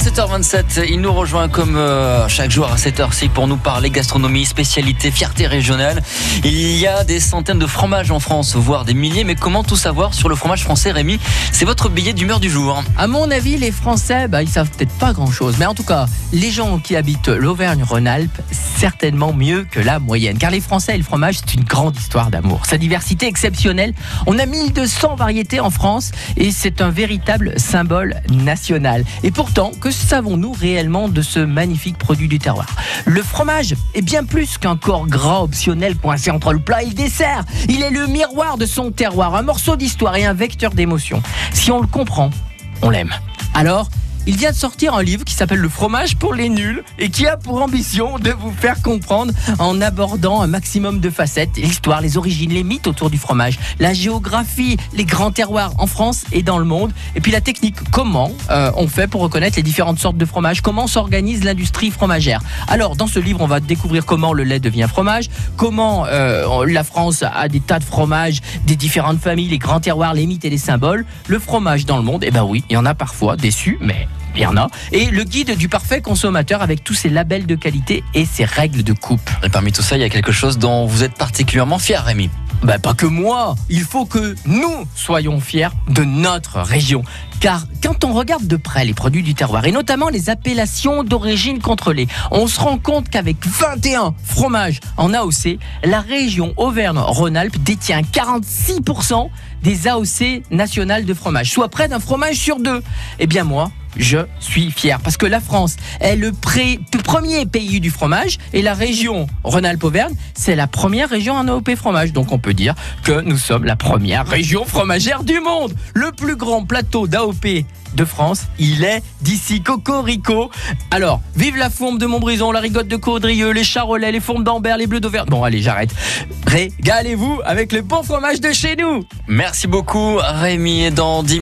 7h27, il nous rejoint comme euh, chaque jour à 7h ci pour nous parler gastronomie, spécialité, fierté régionale. Il y a des centaines de fromages en France, voire des milliers, mais comment tout savoir sur le fromage français, Rémi? C'est votre billet d'humeur du jour. À mon avis, les Français, bah, ils savent peut-être pas grand-chose. Mais en tout cas, les gens qui habitent l'Auvergne-Rhône-Alpes, certainement mieux que la moyenne. Car les Français et le fromage, c'est une grande histoire d'amour. Sa diversité exceptionnelle. On a 1200 variétés en France et c'est un véritable symbole national. Et pourtant, que savons-nous réellement de ce magnifique produit du terroir? Le fromage est bien plus qu'un corps gras optionnel coincé entre le plat et le dessert. Il est le miroir de son terroir, un morceau d'histoire et un vecteur d'émotion. Si on le comprend, on l'aime. Alors, il vient de sortir un livre qui s'appelle Le fromage pour les nuls et qui a pour ambition de vous faire comprendre en abordant un maximum de facettes, l'histoire, les origines, les mythes autour du fromage, la géographie, les grands terroirs en France et dans le monde, et puis la technique, comment euh, on fait pour reconnaître les différentes sortes de fromage, comment s'organise l'industrie fromagère. Alors, dans ce livre, on va découvrir comment le lait devient fromage, comment euh, la France a des tas de fromages, des différentes familles, les grands terroirs, les mythes et les symboles. Le fromage dans le monde, eh ben oui, il y en a parfois déçus, mais il y en a. Et le guide du parfait consommateur avec tous ses labels de qualité et ses règles de coupe. Et parmi tout ça, il y a quelque chose dont vous êtes particulièrement fier, Rémi. Bah, pas que moi, il faut que nous soyons fiers de notre région. Car quand on regarde de près les produits du terroir, et notamment les appellations d'origine contrôlée, on se rend compte qu'avec 21 fromages en AOC, la région Auvergne-Rhône-Alpes détient 46% des AOC nationales de fromage, soit près d'un fromage sur deux. Eh bien moi, je suis fier parce que la France est le premier pays du fromage et la région Rhône-Alpes-Auvergne, c'est la première région en AOP fromage. Donc on peut dire que nous sommes la première région fromagère du monde. Le plus grand plateau d'AOP de France, il est d'ici Cocorico. Alors, vive la fourme de Montbrison, la rigotte de Caudrieux, les charolais, les fourmes d'Ambert, les bleus d'Auvergne. Bon, allez, j'arrête. Régalez-vous avec le bon fromage de chez nous. Merci beaucoup, Rémi. Et dans